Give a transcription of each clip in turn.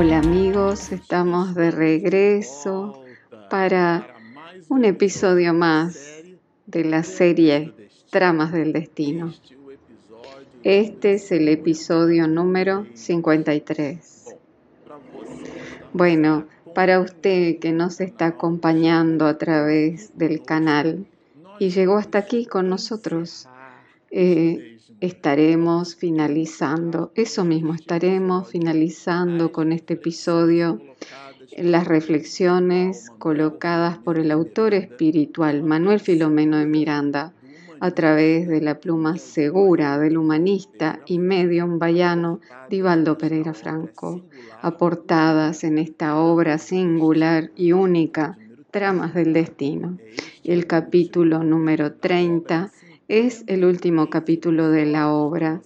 Hola amigos, estamos de regreso para un episodio más de la serie Tramas del Destino. Este es el episodio número 53. Bueno, para usted que nos está acompañando a través del canal y llegó hasta aquí con nosotros, eh, estaremos finalizando, eso mismo, estaremos finalizando con este episodio las reflexiones colocadas por el autor espiritual Manuel Filomeno de Miranda a través de la pluma segura del humanista y medium bayano Divaldo Pereira Franco, aportadas en esta obra singular y única, Tramas del Destino. El capítulo número 30 es el último capítulo de la obra,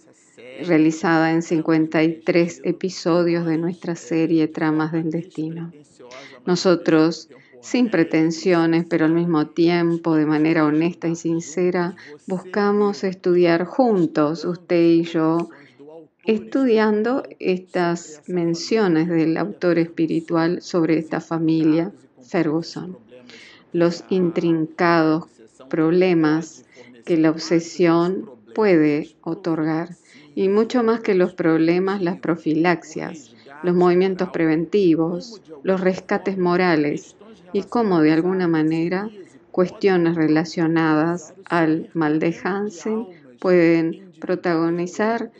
realizada en 53 episodios de nuestra serie Tramas del Destino. Nosotros, sin pretensiones, pero al mismo tiempo de manera honesta y sincera, buscamos estudiar juntos, usted y yo, estudiando estas menciones del autor espiritual sobre esta familia Ferguson, los intrincados problemas que la obsesión puede otorgar y mucho más que los problemas, las profilaxias, los movimientos preventivos, los rescates morales y cómo de alguna manera cuestiones relacionadas al mal de Hansen pueden protagonizar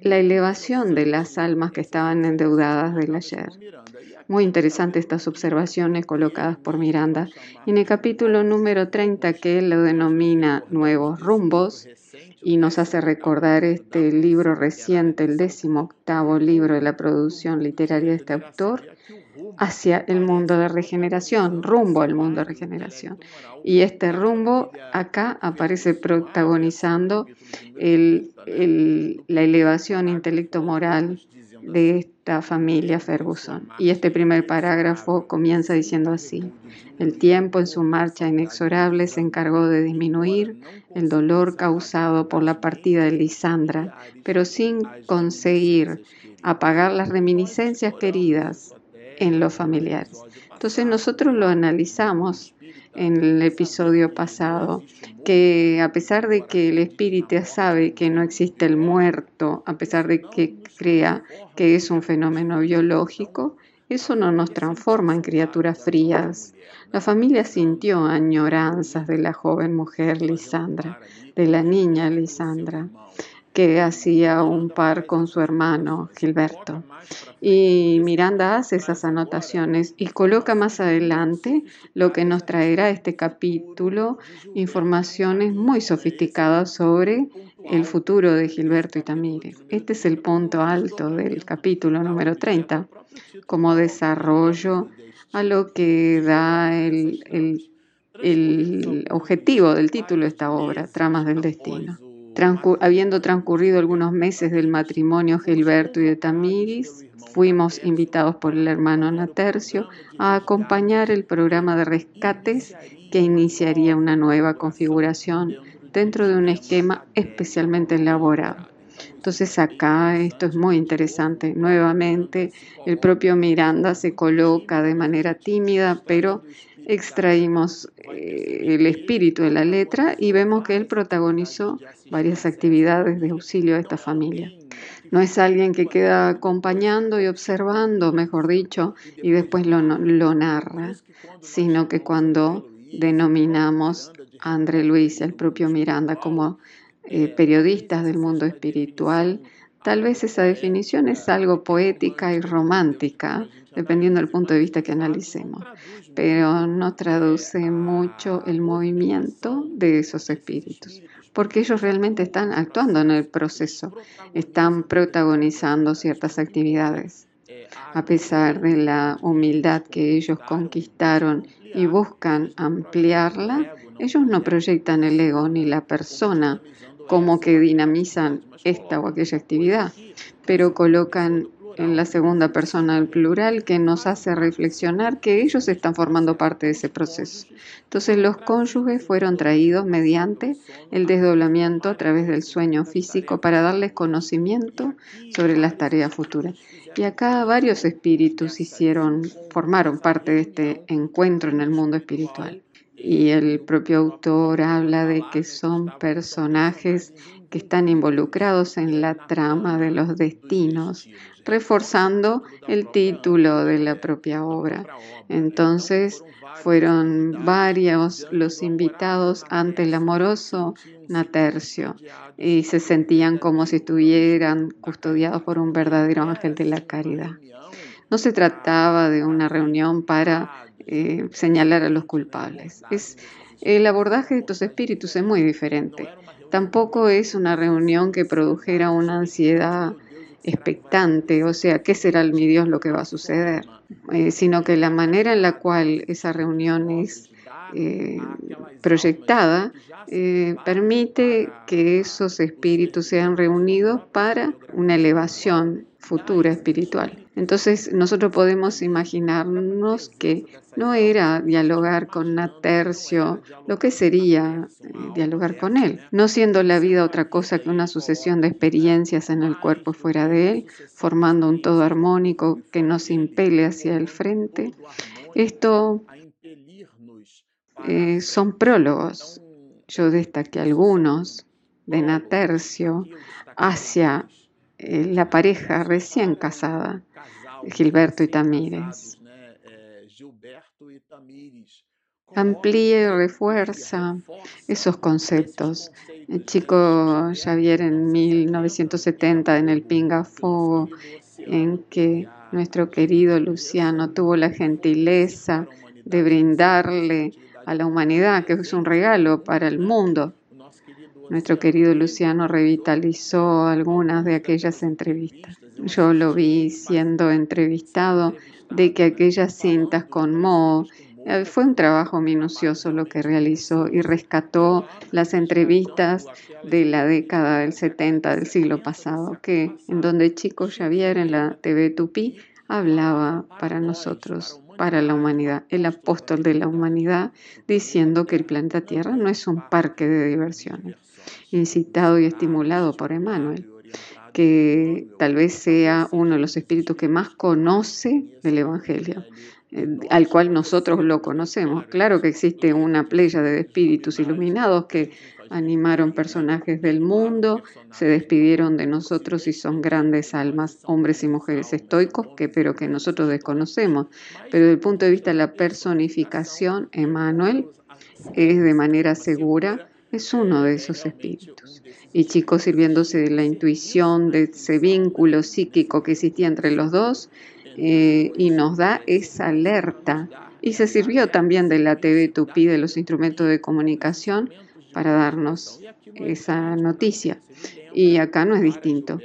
la elevación de las almas que estaban endeudadas del ayer. Muy interesantes estas observaciones colocadas por Miranda en el capítulo número 30 que él lo denomina Nuevos Rumbos y nos hace recordar este libro reciente, el décimo octavo libro de la producción literaria de este autor, hacia el mundo de regeneración, rumbo al mundo de regeneración. Y este rumbo acá aparece protagonizando la elevación intelecto-moral de esta familia Ferguson. Y este primer parágrafo comienza diciendo así. El tiempo en su marcha inexorable se encargó de disminuir el dolor causado por la partida de Lisandra, pero sin conseguir apagar las reminiscencias queridas en los familiares. Entonces nosotros lo analizamos en el episodio pasado, que a pesar de que el espíritu sabe que no existe el muerto, a pesar de que crea que es un fenómeno biológico, eso no nos transforma en criaturas frías. La familia sintió añoranzas de la joven mujer Lisandra, de la niña Lisandra que hacía un par con su hermano Gilberto. Y Miranda hace esas anotaciones y coloca más adelante lo que nos traerá este capítulo, informaciones muy sofisticadas sobre el futuro de Gilberto y Tamírez. Este es el punto alto del capítulo número 30, como desarrollo a lo que da el, el objetivo del título de esta obra, Tramas del Destino habiendo transcurrido algunos meses del matrimonio Gilberto y de Tamiris, fuimos invitados por el hermano Natercio a acompañar el programa de rescates que iniciaría una nueva configuración dentro de un esquema especialmente elaborado. Entonces acá esto es muy interesante. Nuevamente el propio Miranda se coloca de manera tímida, pero extraímos eh, el espíritu de la letra y vemos que él protagonizó varias actividades de auxilio a esta familia. No es alguien que queda acompañando y observando, mejor dicho, y después lo, lo narra, sino que cuando denominamos a André Luis y al propio Miranda como eh, periodistas del mundo espiritual, tal vez esa definición es algo poética y romántica, dependiendo del punto de vista que analicemos, pero no traduce mucho el movimiento de esos espíritus, porque ellos realmente están actuando en el proceso, están protagonizando ciertas actividades. A pesar de la humildad que ellos conquistaron y buscan ampliarla, ellos no proyectan el ego ni la persona como que dinamizan esta o aquella actividad, pero colocan en la segunda persona del plural que nos hace reflexionar que ellos están formando parte de ese proceso. Entonces los cónyuges fueron traídos mediante el desdoblamiento a través del sueño físico para darles conocimiento sobre las tareas futuras. Y acá varios espíritus hicieron, formaron parte de este encuentro en el mundo espiritual. Y el propio autor habla de que son personajes que están involucrados en la trama de los destinos, reforzando el título de la propia obra. Entonces, fueron varios los invitados ante el amoroso Natercio y se sentían como si estuvieran custodiados por un verdadero ángel de la caridad. No se trataba de una reunión para eh, señalar a los culpables. Es, el abordaje de estos espíritus es muy diferente. Tampoco es una reunión que produjera una ansiedad expectante, o sea, ¿qué será mi Dios lo que va a suceder? Eh, sino que la manera en la cual esa reunión es eh, proyectada permite que esos espíritus sean reunidos para una elevación futura espiritual. Entonces nosotros podemos imaginarnos que no era dialogar con Natercio, lo que sería eh, dialogar con él, no siendo la vida otra cosa que una sucesión de experiencias en el cuerpo fuera de él, formando un todo armónico que nos impele hacia el frente. Esto eh, son prólogos. Yo destaqué algunos de Natercio hacia la pareja recién casada Gilberto y Tamírez. Amplíe y refuerza esos conceptos. El chico Javier en 1970 en el Pinga Fuego, en que nuestro querido Luciano tuvo la gentileza de brindarle a la humanidad, que es un regalo para el mundo. Nuestro querido Luciano revitalizó algunas de aquellas entrevistas. Yo lo vi siendo entrevistado de que aquellas cintas con Mo eh, fue un trabajo minucioso lo que realizó y rescató las entrevistas de la década del 70 del siglo pasado, que en donde Chico Xavier en la TV Tupi hablaba para nosotros, para la humanidad, el apóstol de la humanidad, diciendo que el planeta Tierra no es un parque de diversiones, incitado y estimulado por Emmanuel que tal vez sea uno de los espíritus que más conoce del Evangelio, eh, al cual nosotros lo conocemos. Claro que existe una playa de espíritus iluminados que animaron personajes del mundo, se despidieron de nosotros y son grandes almas, hombres y mujeres estoicos, que, pero que nosotros desconocemos. Pero desde el punto de vista de la personificación, Emmanuel es de manera segura, es uno de esos espíritus y chicos sirviéndose de la intuición, de ese vínculo psíquico que existía entre los dos eh, y nos da esa alerta. Y se sirvió también de la TV Tupí, de los instrumentos de comunicación, para darnos esa noticia. Y acá no es distinto.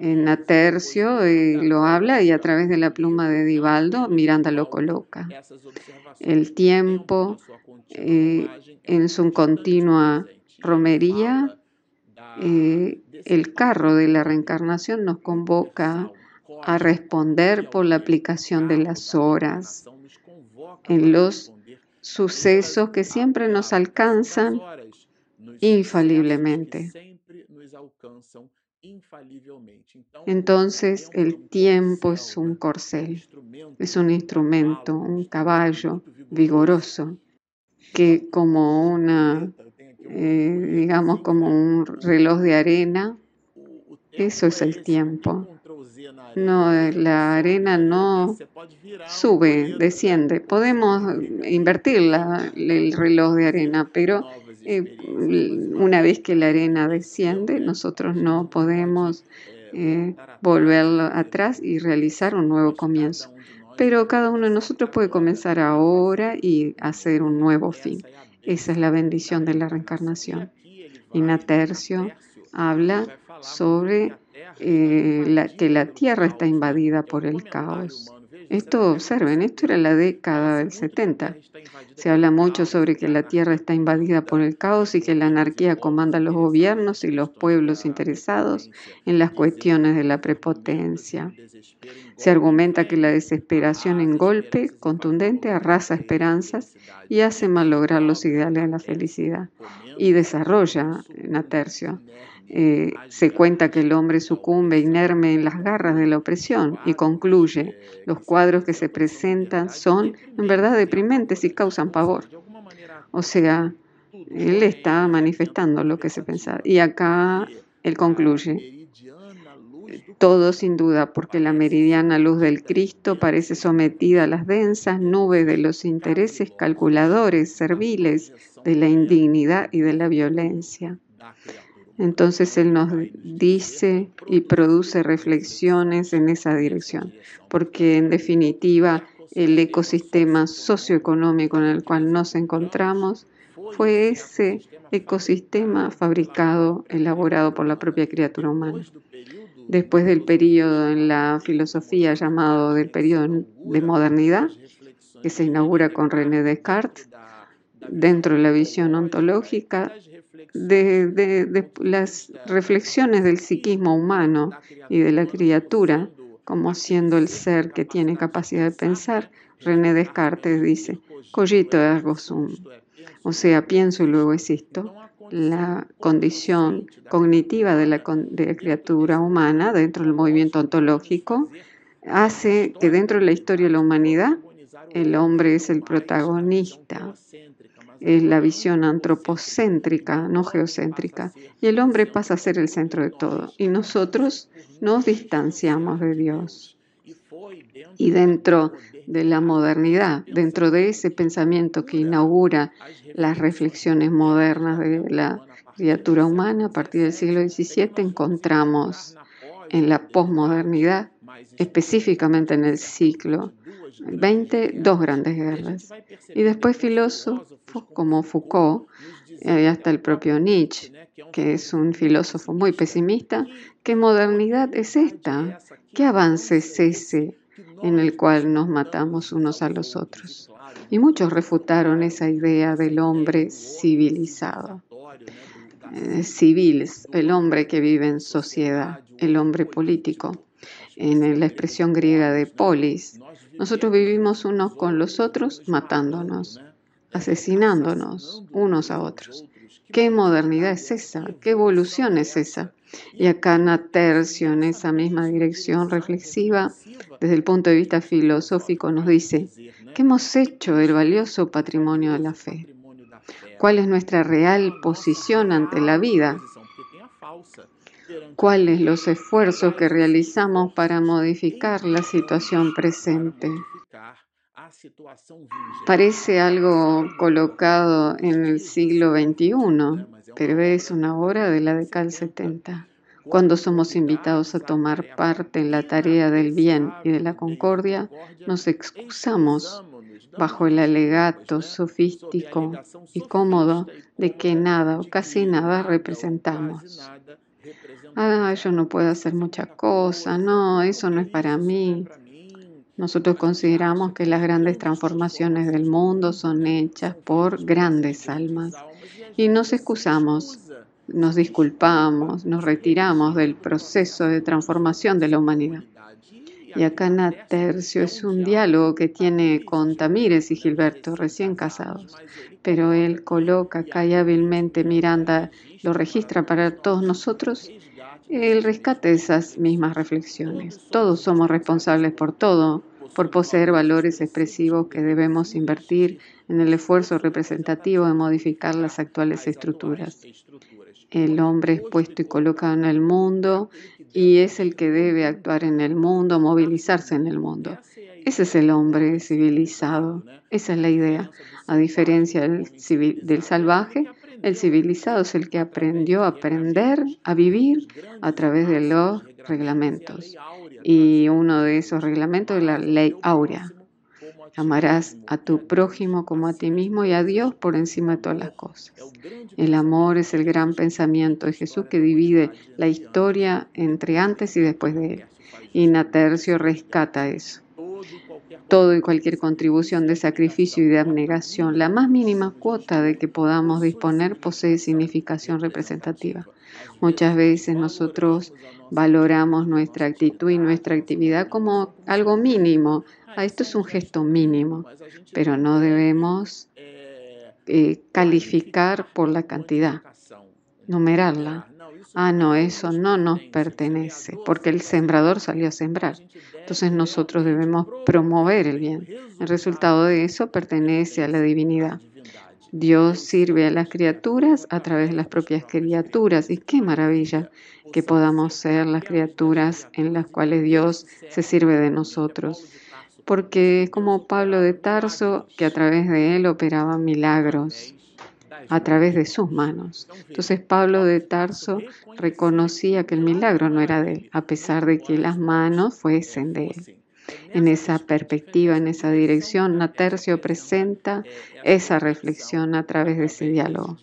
En Atercio eh, lo habla y a través de la pluma de Divaldo, Miranda lo coloca. El tiempo eh, en su continua romería eh, el carro de la reencarnación nos convoca a responder por la aplicación de las horas en los sucesos que siempre nos alcanzan infaliblemente. Entonces el tiempo es un corcel, es un instrumento, un caballo vigoroso. que como una eh, digamos, como un reloj de arena. Eso es el tiempo. No, la arena no sube, desciende. Podemos invertir el reloj de arena, pero eh, una vez que la arena desciende, nosotros no podemos eh, volver atrás y realizar un nuevo comienzo. Pero cada uno de nosotros puede comenzar ahora y hacer un nuevo fin. Esa es la bendición de la reencarnación. Y Natercio habla sobre eh, que la tierra está invadida por el caos. Esto, observen, esto era la década del 70. Se habla mucho sobre que la Tierra está invadida por el caos y que la anarquía comanda los gobiernos y los pueblos interesados en las cuestiones de la prepotencia. Se argumenta que la desesperación en golpe contundente arrasa esperanzas y hace malograr los ideales de la felicidad y desarrolla en Atercio eh, se cuenta que el hombre sucumbe inerme en las garras de la opresión y concluye, los cuadros que se presentan son en verdad deprimentes y causan pavor. O sea, él está manifestando lo que se pensaba. Y acá él concluye, todo sin duda, porque la meridiana luz del Cristo parece sometida a las densas nubes de los intereses calculadores, serviles, de la indignidad y de la violencia. Entonces Él nos dice y produce reflexiones en esa dirección, porque en definitiva el ecosistema socioeconómico en el cual nos encontramos fue ese ecosistema fabricado, elaborado por la propia criatura humana. Después del periodo en la filosofía llamado del periodo de modernidad, que se inaugura con René Descartes, dentro de la visión ontológica, de, las reflexiones del psiquismo humano y de la criatura como siendo el ser que tiene capacidad de pensar, René Descartes dice, cogito ergo sum, o sea, pienso y luego existo. La condición cognitiva de la, de la criatura humana dentro del movimiento ontológico hace que dentro de la historia de la humanidad el hombre es el protagonista es la visión antropocéntrica, no geocéntrica, y el hombre pasa a ser el centro de todo, y nosotros nos distanciamos de Dios. Y dentro de la modernidad, dentro de ese pensamiento que inaugura las reflexiones modernas de la criatura humana a partir del siglo XVII, encontramos en la posmodernidad, específicamente en el ciclo 20, dos grandes guerras. Y después filósofos como Foucault, y hasta el propio Nietzsche, que es un filósofo muy pesimista, ¿qué modernidad es esta? ¿Qué avance es ese en el cual nos matamos unos a los otros? Y muchos refutaron esa idea del hombre civilizado. Eh, civil, el hombre que vive en sociedad, el hombre político. En la expresión griega de polis, nosotros vivimos unos con los otros matándonos, asesinándonos unos a otros. ¿Qué modernidad es esa? ¿Qué evolución es esa? Y acá Natercio, en esa misma dirección reflexiva, desde el punto de vista filosófico, nos dice, ¿qué hemos hecho del valioso patrimonio de la fe? ¿Cuál es nuestra real posición ante la vida? Cuáles los esfuerzos que realizamos para modificar la situación presente. Parece algo colocado en el siglo XXI, pero es una obra de la década del 70. Cuando somos invitados a tomar parte en la tarea del bien y de la concordia, nos excusamos bajo el alegato sofístico y cómodo de que nada o casi nada representamos ah, yo no puedo hacer muchas cosas, no, eso no es para mí. Nosotros consideramos que las grandes transformaciones del mundo son hechas por grandes almas y nos excusamos, nos disculpamos, nos retiramos del proceso de transformación de la humanidad. Y acá Tercio es un diálogo que tiene con Tamírez y Gilberto, recién casados. Pero él coloca acá y hábilmente Miranda lo registra para todos nosotros el rescate de esas mismas reflexiones. Todos somos responsables por todo, por poseer valores expresivos que debemos invertir en el esfuerzo representativo de modificar las actuales estructuras. El hombre es puesto y colocado en el mundo y es el que debe actuar en el mundo, movilizarse en el mundo. Ese es el hombre civilizado, esa es la idea. A diferencia del salvaje, el civilizado es el que aprendió a aprender a vivir a través de los reglamentos. Y uno de esos reglamentos es la ley áurea. Amarás a tu prójimo como a ti mismo y a Dios por encima de todas las cosas. El amor es el gran pensamiento de Jesús que divide la historia entre antes y después de él. Y Natercio rescata eso. Todo y cualquier contribución de sacrificio y de abnegación, la más mínima cuota de que podamos disponer posee significación representativa. Muchas veces nosotros valoramos nuestra actitud y nuestra actividad como algo mínimo. Ah, esto es un gesto mínimo, pero no debemos eh, calificar por la cantidad, numerarla. Ah, no, eso no nos pertenece, porque el sembrador salió a sembrar. Entonces nosotros debemos promover el bien. El resultado de eso pertenece a la divinidad. Dios sirve a las criaturas a través de las propias criaturas. Y qué maravilla que podamos ser las criaturas en las cuales Dios se sirve de nosotros. Porque es como Pablo de Tarso, que a través de él operaba milagros, a través de sus manos. Entonces Pablo de Tarso reconocía que el milagro no era de él, a pesar de que las manos fuesen de él. En esa perspectiva, en esa dirección, Natercio presenta esa reflexión a través de ese diálogo.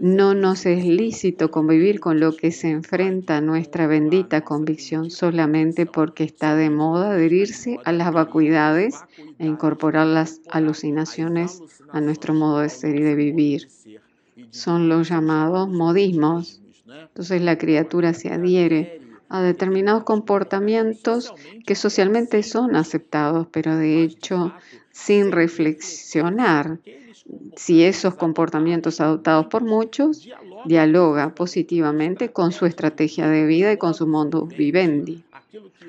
No nos es lícito convivir con lo que se enfrenta nuestra bendita convicción solamente porque está de moda adherirse a las vacuidades e incorporar las alucinaciones a nuestro modo de ser y de vivir. Son los llamados modismos. Entonces la criatura se adhiere a determinados comportamientos que socialmente son aceptados, pero de hecho sin reflexionar si esos comportamientos adoptados por muchos dialoga positivamente con su estrategia de vida y con su mundo vivendi,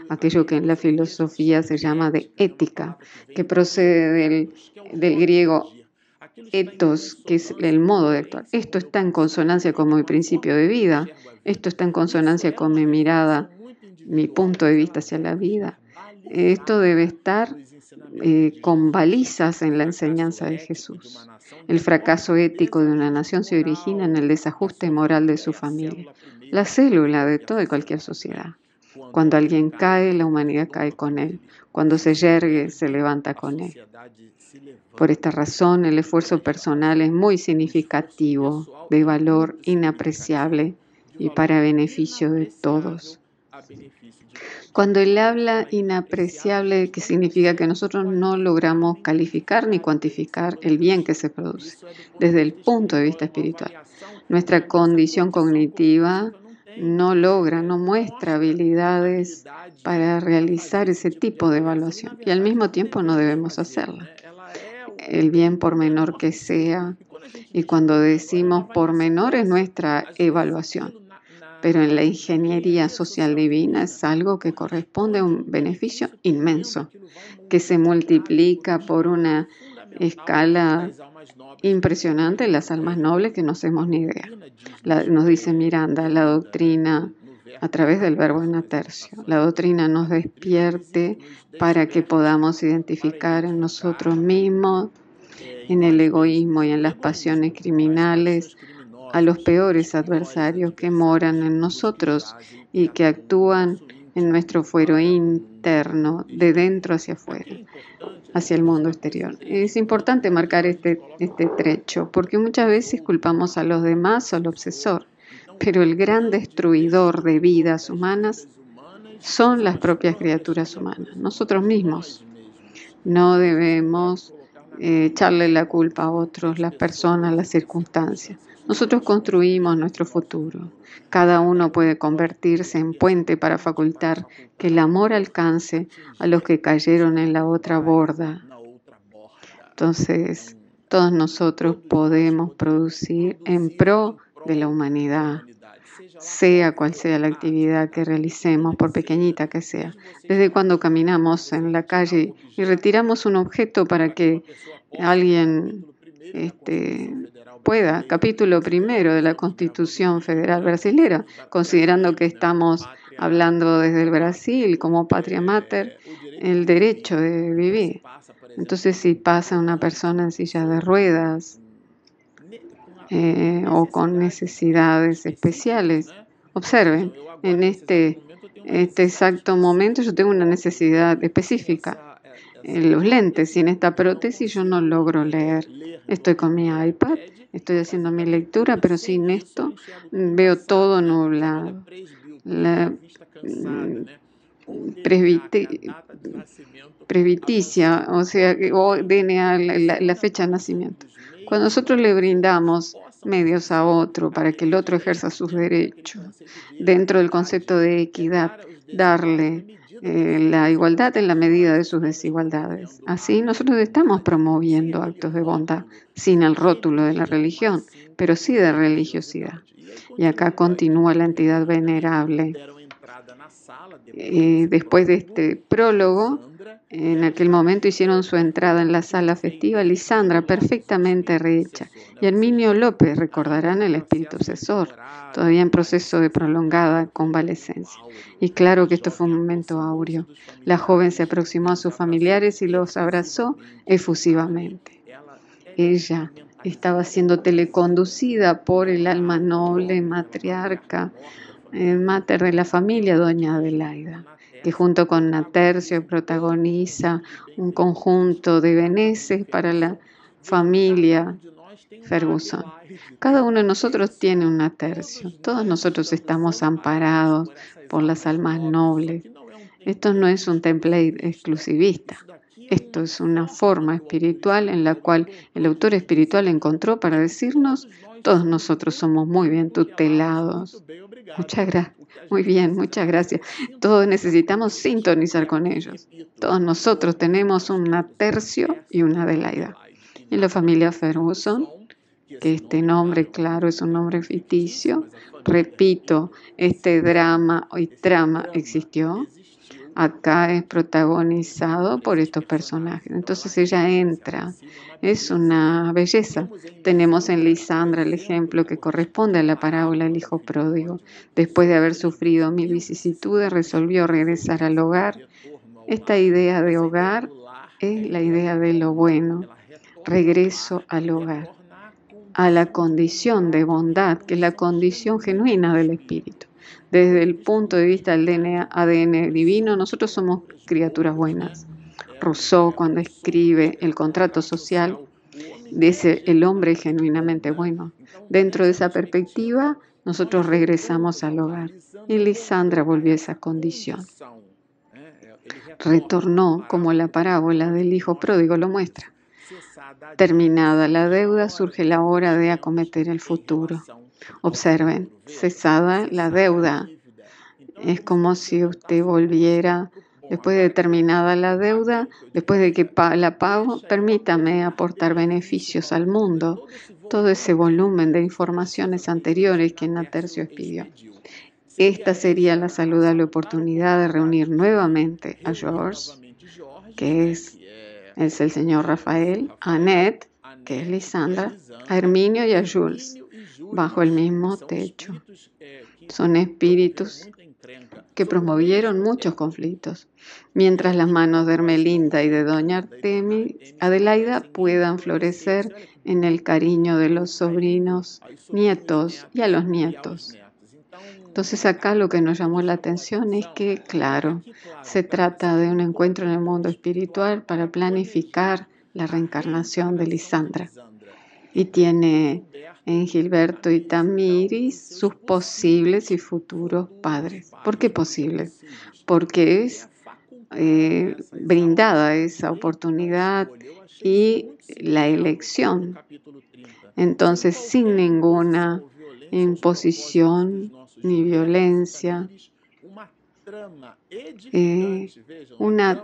aquello que en la filosofía se llama de ética, que procede del, griego ethos, que es el modo de actuar. Esto está en consonancia con mi principio de vida esto está en consonancia con mi mirada, mi punto de vista hacia la vida. Esto debe estar eh, con balizas en la enseñanza de Jesús. El fracaso ético de una nación se origina en el desajuste moral de su familia, la célula de toda y cualquier sociedad. Cuando alguien cae, la humanidad cae con él. Cuando se yergue, se levanta con él. Por esta razón, el esfuerzo personal es muy significativo, de valor inapreciable y para beneficio de todos. Cuando él habla inapreciable, que significa que nosotros no logramos calificar ni cuantificar el bien que se produce desde el punto de vista espiritual. Nuestra condición cognitiva no logra, no muestra habilidades para realizar ese tipo de evaluación y al mismo tiempo no debemos hacerla. El bien por menor que sea, y cuando decimos por menor es nuestra evaluación pero en la ingeniería social divina es algo que corresponde a un beneficio inmenso, que se multiplica por una escala impresionante en las almas nobles que no hacemos ni idea. nos dice Miranda, la doctrina a través del verbo en tercio. La doctrina nos despierte para que podamos identificar en nosotros mismos, en el egoísmo y en las pasiones criminales, a los peores adversarios que moran en nosotros y que actúan en nuestro fuero interno, de dentro hacia afuera, hacia el mundo exterior. Es importante marcar este, este trecho, porque muchas veces culpamos a los demás o al obsesor, pero el gran destruidor de vidas humanas son las propias criaturas humanas, nosotros mismos. No debemos eh, echarle la culpa a otros, las personas, las circunstancias. Nosotros construimos nuestro futuro. Cada uno puede convertirse en puente para facultar que el amor alcance a los que cayeron en la otra borda. Entonces, todos nosotros podemos producir en pro de la humanidad, sea cual sea la actividad que realicemos, por pequeñita que sea. Desde cuando caminamos en la calle y retiramos un objeto para que alguien este, pueda. Capítulo primero de la Constitución Federal Brasilera, considerando que estamos hablando desde el Brasil como patria mater, el derecho de vivir. Entonces, si pasa una persona en silla de ruedas eh, o con necesidades especiales, observen, en este, este exacto momento yo tengo una necesidad específica los lentes. Sin esta prótesis yo no logro leer. Estoy con mi iPad, estoy haciendo mi lectura, pero sin esto veo todo nublado. Mm, presbiticia, o sea, o DNA, la fecha de nacimiento. Cuando nosotros le brindamos medios a otro para que el otro ejerza sus derechos, dentro del concepto de equidad, darle eh, la igualdad en la medida de sus desigualdades. Así nosotros estamos promoviendo actos de bondad sin el rótulo de la religión, pero sí de religiosidad. Y acá continúa la entidad venerable. Eh, después de este prólogo, en aquel momento hicieron su entrada en la sala festiva Lisandra, perfectamente rehecha, y Herminio López, recordarán el espíritu obsesor, todavía en proceso de prolongada convalescencia. Y claro que esto fue un momento áureo. La joven se aproximó a sus familiares y los abrazó efusivamente. Ella estaba siendo teleconducida por el alma noble, matriarca, eh, mater de la familia, doña Adelaida que junto con Natercio protagoniza un conjunto de beneces para la familia Ferguson. Cada uno de nosotros tiene un Natercio. Todos nosotros estamos amparados por las almas nobles. Esto no es un template exclusivista. Esto es una forma espiritual en la cual el autor espiritual encontró para decirnos, todos nosotros somos muy bien tutelados. Muchas gracias. Muy bien, muchas gracias. Todos necesitamos sintonizar con ellos. Todos nosotros tenemos una tercio y una Adelaida. En la familia Ferguson, que este nombre, claro, es un nombre ficticio, repito, este drama y trama existió, acá es protagonizado por estos personajes. Entonces ella entra, es una belleza. Tenemos en Lisandra el ejemplo que corresponde a la parábola del hijo pródigo. Después de haber sufrido mil vicisitudes, resolvió regresar al hogar. Esta idea de hogar es la idea de lo bueno, regreso al hogar, a la condición de bondad, que es la condición genuina del espíritu desde el punto de vista del DNA, ADN divino, nosotros somos criaturas buenas. Rousseau, cuando escribe el contrato social, dice el hombre es genuinamente bueno. Dentro de esa perspectiva, nosotros regresamos al hogar. Y Lisandra volvió a esa condición. Retornó como la parábola del hijo pródigo lo muestra. Terminada la deuda, surge la hora de acometer el futuro. Observen, cesada la deuda. Es como si usted volviera, después de terminada la deuda, después de que la pago, permítame aportar beneficios al mundo. Todo ese volumen de informaciones anteriores que Natercio pidió. Esta sería la saludable oportunidad de reunir nuevamente a George, que es, es el señor Rafael, a Annette, que es Lisandra, a Herminio y a Jules bajo el mismo techo. Son espíritus que promovieron muchos conflictos, mientras las manos de Hermelinda y de Doña Artemis Adelaida puedan florecer en el cariño de los sobrinos, nietos y a los nietos. Entonces acá lo que nos llamó la atención es que, claro, se trata de un encuentro en el mundo espiritual para planificar la reencarnación de Lisandra. Y tiene en Gilberto y Tamiris sus posibles y futuros padres. ¿Por qué posibles? Porque es eh, brindada esa oportunidad y la elección. Entonces, sin ninguna imposición ni violencia, eh, una,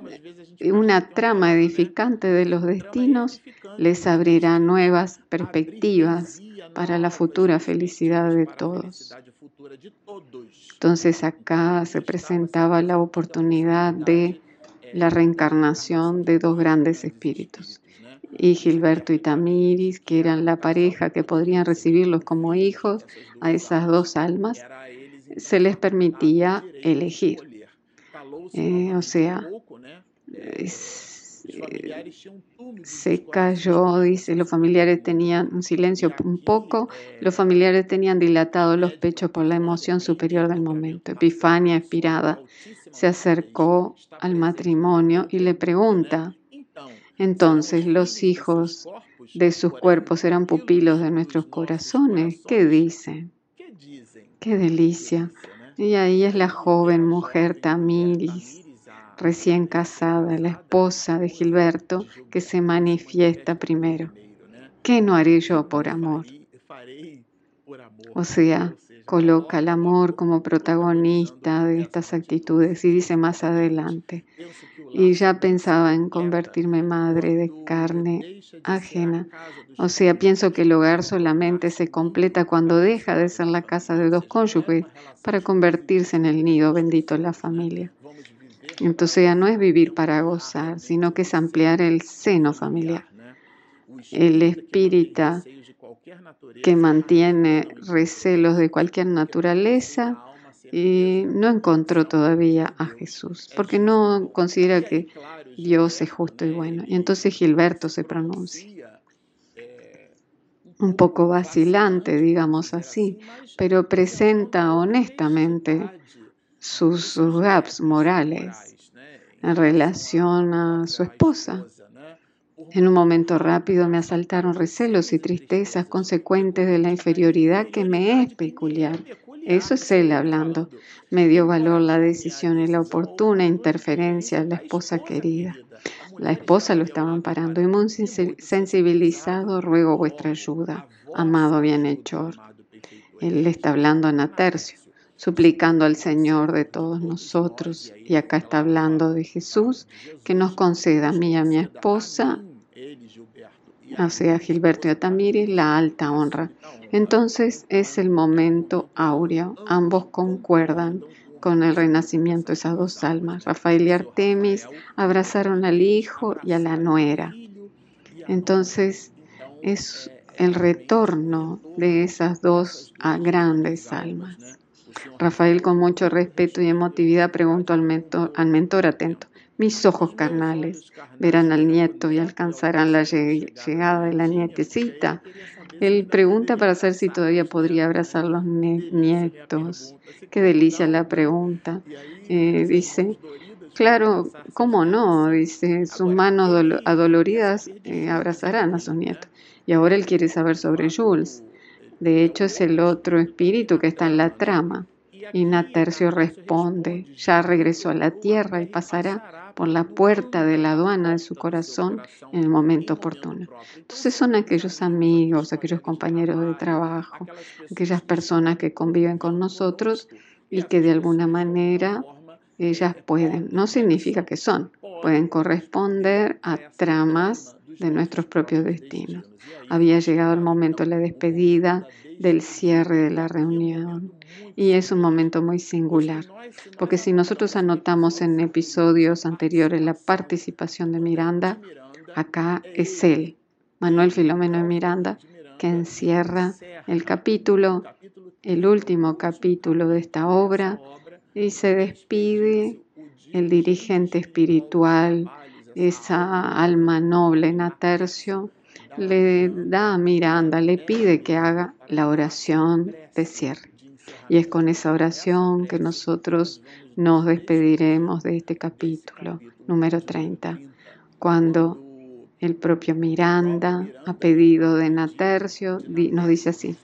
una trama edificante de los destinos les abrirá nuevas perspectivas para la futura felicidad de todos. Entonces acá se presentaba la oportunidad de la reencarnación de dos grandes espíritus. Y Gilberto y Tamiris, que eran la pareja que podrían recibirlos como hijos, a esas dos almas, se les permitía elegir. Eh, o sea, se cayó, dice, los familiares tenían un silencio un poco, los familiares tenían dilatados los pechos por la emoción superior del momento. Epifania, inspirada, se acercó al matrimonio y le pregunta, entonces los hijos de sus cuerpos eran pupilos de nuestros corazones, ¿qué dicen? Qué delicia. Y ahí es la joven mujer Tamiris, recién casada, la esposa de Gilberto, que se manifiesta primero. ¿Qué no haré yo por amor? O sea, coloca el amor como protagonista de estas actitudes y dice más adelante, y ya pensaba en convertirme madre de carne ajena. O sea, pienso que el hogar solamente se completa cuando deja de ser la casa de dos cónyuges para convertirse en el nido bendito de la familia. Entonces ya no es vivir para gozar, sino que es ampliar el seno familiar. El espíritu que mantiene recelos de cualquier naturaleza y no encontró todavía a Jesús, porque no considera que Dios es justo y bueno. Y entonces Gilberto se pronuncia. Un poco vacilante, digamos así, pero presenta honestamente sus, gaps morales en relación a su esposa. En un momento rápido me asaltaron recelos y tristezas consecuentes de la inferioridad que me es peculiar. Eso es él hablando. Me dio valor la decisión y la oportuna interferencia de la esposa querida. La esposa lo estaba amparando y muy sensibilizado ruego vuestra ayuda, amado bienhechor. Él está hablando a Natercio suplicando al Señor de todos nosotros. Y acá está hablando de Jesús, que nos conceda a mí y a mi esposa, sea, Gilberto y a Tamiri, la alta honra. Entonces es el momento áureo. Ambos concuerdan con el renacimiento de esas dos almas. Rafael y Artemis abrazaron al hijo y a la nuera. Entonces es el retorno de esas dos grandes almas. Rafael, con mucho respeto y emotividad, preguntó al mentor, al mentor atento. Mis ojos carnales verán al nieto y alcanzarán la llegada de la nietecita. Él pregunta para saber si todavía podría abrazar los nietos. Qué delicia la pregunta. Eh, dice, claro, ¿cómo no? Dice, sus manos adoloridas eh, abrazarán a sus nietos. Y ahora él quiere saber sobre Jules. De hecho, es el otro espíritu que está en la trama. Y Natercio responde, ya regresó a la tierra y pasará por la puerta de la aduana de su corazón en el momento oportuno. Entonces son aquellos amigos, aquellos compañeros de trabajo, aquellas personas que conviven con nosotros y que de alguna manera ellas pueden, no significa que son, pueden corresponder a tramas de nuestros propios destinos. Había llegado el momento de la despedida, del cierre de la reunión. Y es un momento muy singular, porque si nosotros anotamos en episodios anteriores la participación de Miranda, acá es él, Manuel Filomeno de Miranda, que encierra el capítulo, el último capítulo de esta obra, y se despide el dirigente espiritual esa alma noble en Atercio, le da a Miranda, le pide que haga la oración de cierre. Y es con esa oración que nosotros nos despediremos de este capítulo número 30, cuando el propio Miranda, a pedido de Natercio, nos dice así,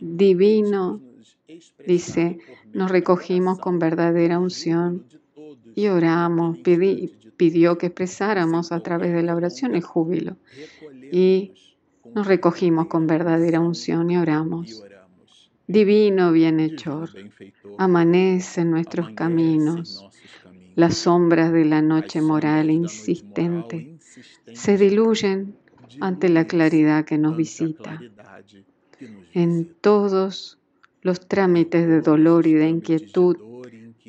divino, dice, nos recogimos con verdadera unción y oramos, pidió que expresáramos a través de la oración el júbilo. Y nos recogimos con verdadera unción y oramos. Divino bienhechor, amanece en nuestros caminos. Las sombras de la noche moral insistente se diluyen ante la claridad que nos visita. En todos los trámites de dolor y de inquietud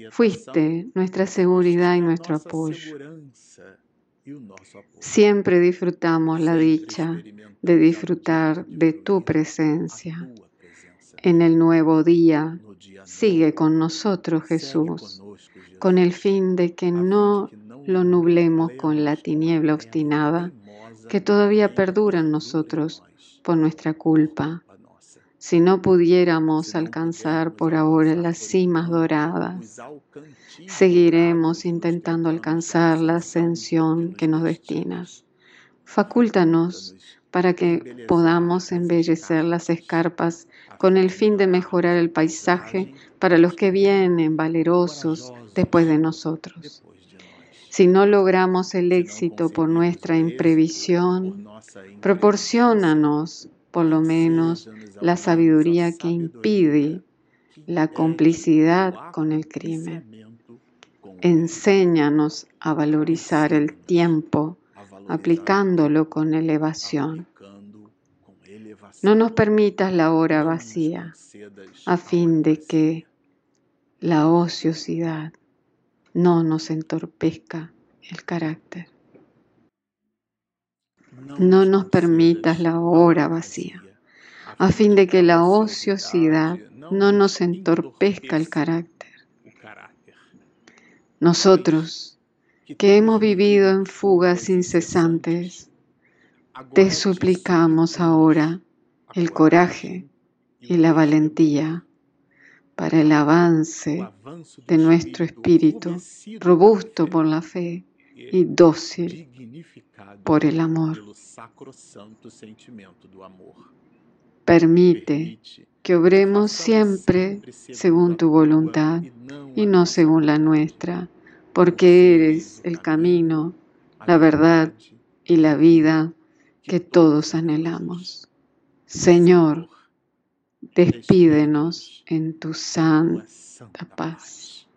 Fuiste nuestra seguridad y nuestro apoyo. Siempre disfrutamos la dicha de disfrutar de tu presencia. En el nuevo día, sigue con nosotros Jesús, con el fin de que no lo nublemos con la tiniebla obstinada que todavía perdura en nosotros por nuestra culpa si no pudiéramos alcanzar por ahora las cimas doradas, seguiremos intentando alcanzar la ascensión que nos destinas. Facúltanos para que podamos embellecer las escarpas con el fin de mejorar el paisaje para los que vienen valerosos después de nosotros. Si no logramos el éxito por nuestra imprevisión, proporcionanos por lo menos la sabiduría que impide la complicidad con el crimen. Enséñanos a valorizar el tiempo aplicándolo con elevación. No nos permitas la hora vacía a fin de que la ociosidad no nos entorpezca el carácter. No nos permitas la hora vacía a fin de que la ociosidad no nos entorpezca el carácter. Nosotros, que hemos vivido en fugas incesantes, te suplicamos ahora el coraje y la valentía para el avance de nuestro espíritu, robusto por la fe y dócil por el amor. Permite que obremos siempre según tu voluntad y no según la nuestra, porque eres el camino, la verdad y la vida que todos anhelamos. Señor, despídenos en tu santa paz.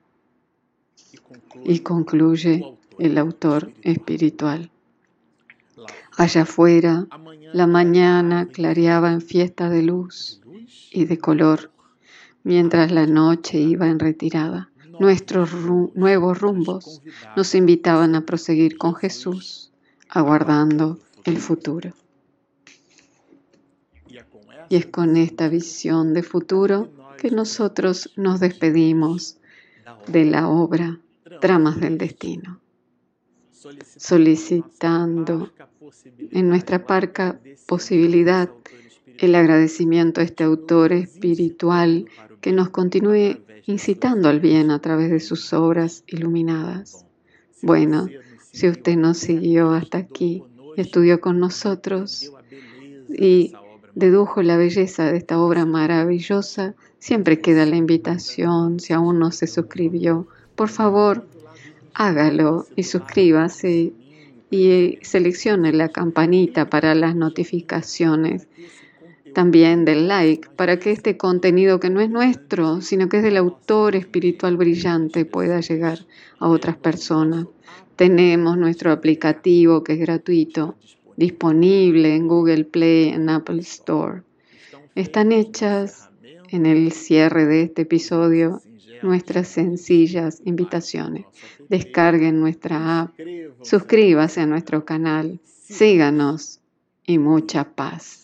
Y concluye el autor espiritual. Allá afuera, la mañana clareaba en fiesta de luz y de color, mientras la noche iba en retirada. Nuestros nuevos rumbos nos invitaban a proseguir con Jesús, aguardando el futuro. Y es con esta visión de futuro que nosotros nos despedimos de la obra Tramas del Destino, solicitando en nuestra parca posibilidad el agradecimiento a este autor espiritual que nos continúe incitando al bien a través de sus obras iluminadas. Bueno, si usted nos siguió hasta aquí, estudió con nosotros y dedujo la belleza de esta obra maravillosa, siempre queda la invitación, si aún no se suscribió, por favor, hágalo y suscríbase y seleccione la campanita para las notificaciones. También del like para que este contenido que no es nuestro, sino que es del autor espiritual brillante pueda llegar a otras personas. Tenemos nuestro aplicativo que es gratuito, disponible en Google Play, en Apple Store. Están hechas en el cierre de este episodio nuestras sencillas invitaciones. Descarguen nuestra app, suscríbase a nuestro canal, síganos y mucha paz.